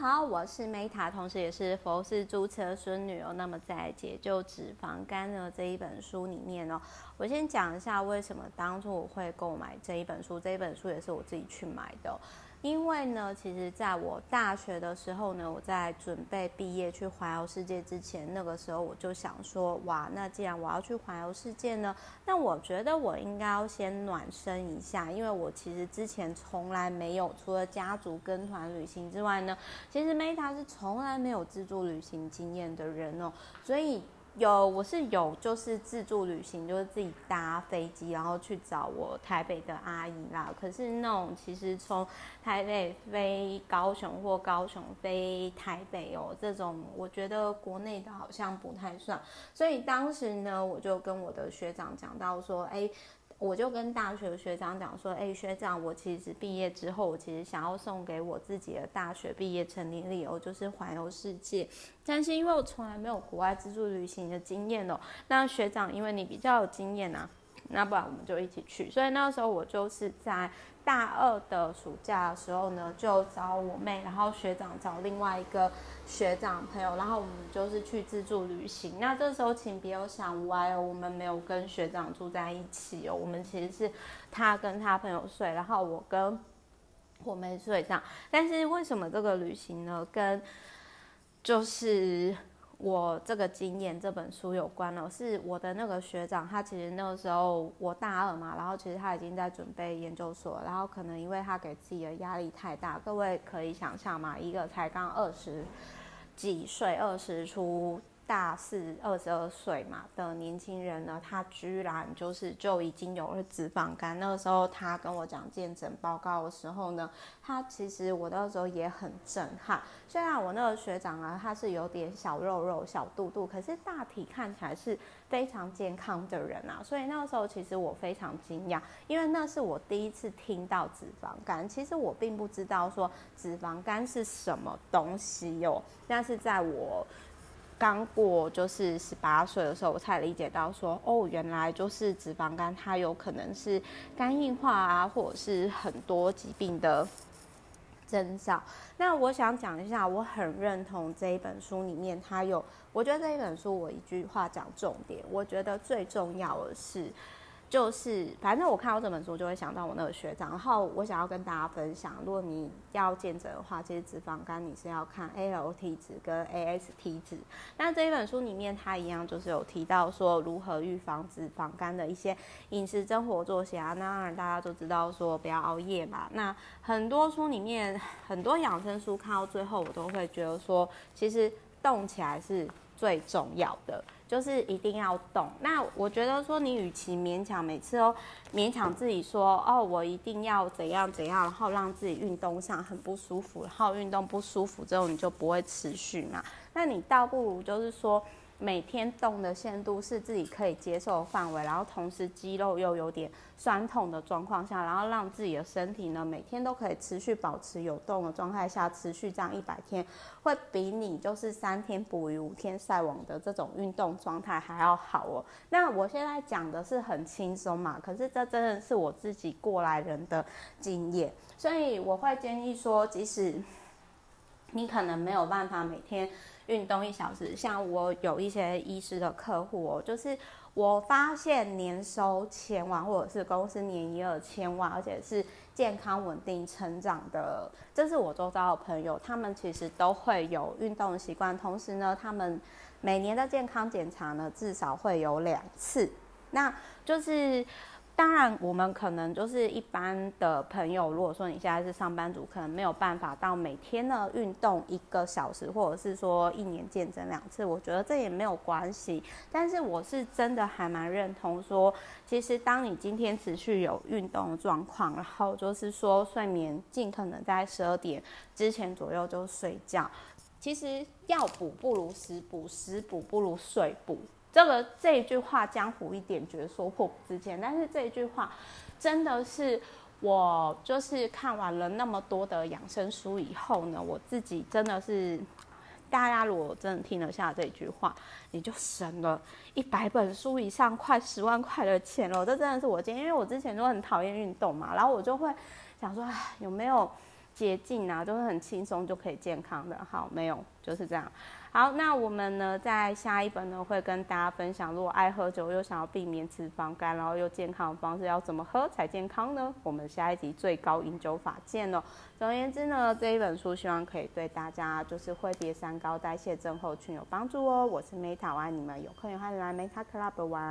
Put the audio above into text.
好，我是 Meta，同时也是佛系租车孙女哦。那么在解救脂肪肝的这一本书里面哦，我先讲一下为什么当初我会购买这一本书，这一本书也是我自己去买的。因为呢，其实在我大学的时候呢，我在准备毕业去环游世界之前，那个时候我就想说，哇，那既然我要去环游世界呢，那我觉得我应该要先暖身一下，因为我其实之前从来没有除了家族跟团旅行之外呢，其实 Meta 是从来没有自助旅行经验的人哦，所以。有，我是有，就是自助旅行，就是自己搭飞机，然后去找我台北的阿姨啦。可是那种其实从台北飞高雄或高雄飞台北哦，这种我觉得国内的好像不太算。所以当时呢，我就跟我的学长讲到说，哎。我就跟大学的学长讲说，哎，学长，我其实毕业之后，我其实想要送给我自己的大学毕业成年礼哦，就是环游世界。但是因为我从来没有国外自助旅行的经验哦，那学长，因为你比较有经验啊，那不然我们就一起去。所以那时候我就是在大二的暑假的时候呢，就找我妹，然后学长找另外一个。学长朋友，然后我们就是去自助旅行。那这时候请别有想歪哦，我们没有跟学长住在一起哦，我们其实是他跟他朋友睡，然后我跟我妹睡这样。但是为什么这个旅行呢？跟就是我这个经验这本书有关了？是我的那个学长，他其实那个时候我大二嘛，然后其实他已经在准备研究所，然后可能因为他给自己的压力太大，各位可以想象嘛，一个才刚二十。几岁？二十出。大四二十二岁嘛的年轻人呢，他居然就是就已经有了脂肪肝。那个时候他跟我讲健诊报告的时候呢，他其实我那时候也很震撼。虽然我那个学长啊，他是有点小肉肉、小肚肚，可是大体看起来是非常健康的人啊。所以那个时候其实我非常惊讶，因为那是我第一次听到脂肪肝。其实我并不知道说脂肪肝是什么东西哟，但是在我。刚过就是十八岁的时候，我才理解到说，哦，原来就是脂肪肝，它有可能是肝硬化啊，或者是很多疾病的征兆。那我想讲一下，我很认同这一本书里面，它有，我觉得这一本书我一句话讲重点，我觉得最重要的是。就是，反正我看到这本书就会想到我那个学长，然后我想要跟大家分享，如果你要见诊的话，其实脂肪肝你是要看 ALT 值跟 AST 值。那这一本书里面它一样就是有提到说如何预防脂肪肝的一些饮食生活作息啊。那当然大家都知道说不要熬夜嘛。那很多书里面很多养生书看到最后，我都会觉得说，其实动起来是最重要的。就是一定要动。那我觉得说，你与其勉强每次都勉强自己说，哦，我一定要怎样怎样，然后让自己运动上很不舒服，然后运动不舒服之后你就不会持续嘛。那你倒不如就是说。每天动的限度是自己可以接受范围，然后同时肌肉又有点酸痛的状况下，然后让自己的身体呢每天都可以持续保持有动的状态下，持续这样一百天，会比你就是三天捕鱼五天晒网的这种运动状态还要好哦。那我现在讲的是很轻松嘛，可是这真的是我自己过来人的经验，所以我会建议说，即使你可能没有办法每天。运动一小时，像我有一些医师的客户哦，就是我发现年收千万，或者是公司年营业额千万，而且是健康稳定成长的，这是我周遭的朋友，他们其实都会有运动的习惯，同时呢，他们每年的健康检查呢至少会有两次，那就是。当然，我们可能就是一般的朋友。如果说你现在是上班族，可能没有办法到每天呢运动一个小时，或者是说一年见诊两次，我觉得这也没有关系。但是我是真的还蛮认同说，其实当你今天持续有运动的状况，然后就是说睡眠尽可能在十二点之前左右就睡觉。其实药补不如食补，食补不如睡补。这个这一句话江湖一点绝说破不之见，但是这一句话真的是我就是看完了那么多的养生书以后呢，我自己真的是，大家如果真的听得下这句话，你就省了一百本书以上，快十万块的钱了。这真的是我今天，因为我之前就很讨厌运动嘛，然后我就会想说，哎，有没有捷径啊，就是很轻松就可以健康的。好，没有，就是这样。好，那我们呢，在下一本呢，会跟大家分享，如果爱喝酒又想要避免脂肪肝，然后又健康的方式，要怎么喝才健康呢？我们下一集最高饮酒法见哦。总而言之呢，这一本书希望可以对大家就是会别三高、代谢症候群有帮助哦。我是 Meta，我爱你们，有空也欢迎来 Meta Club 玩。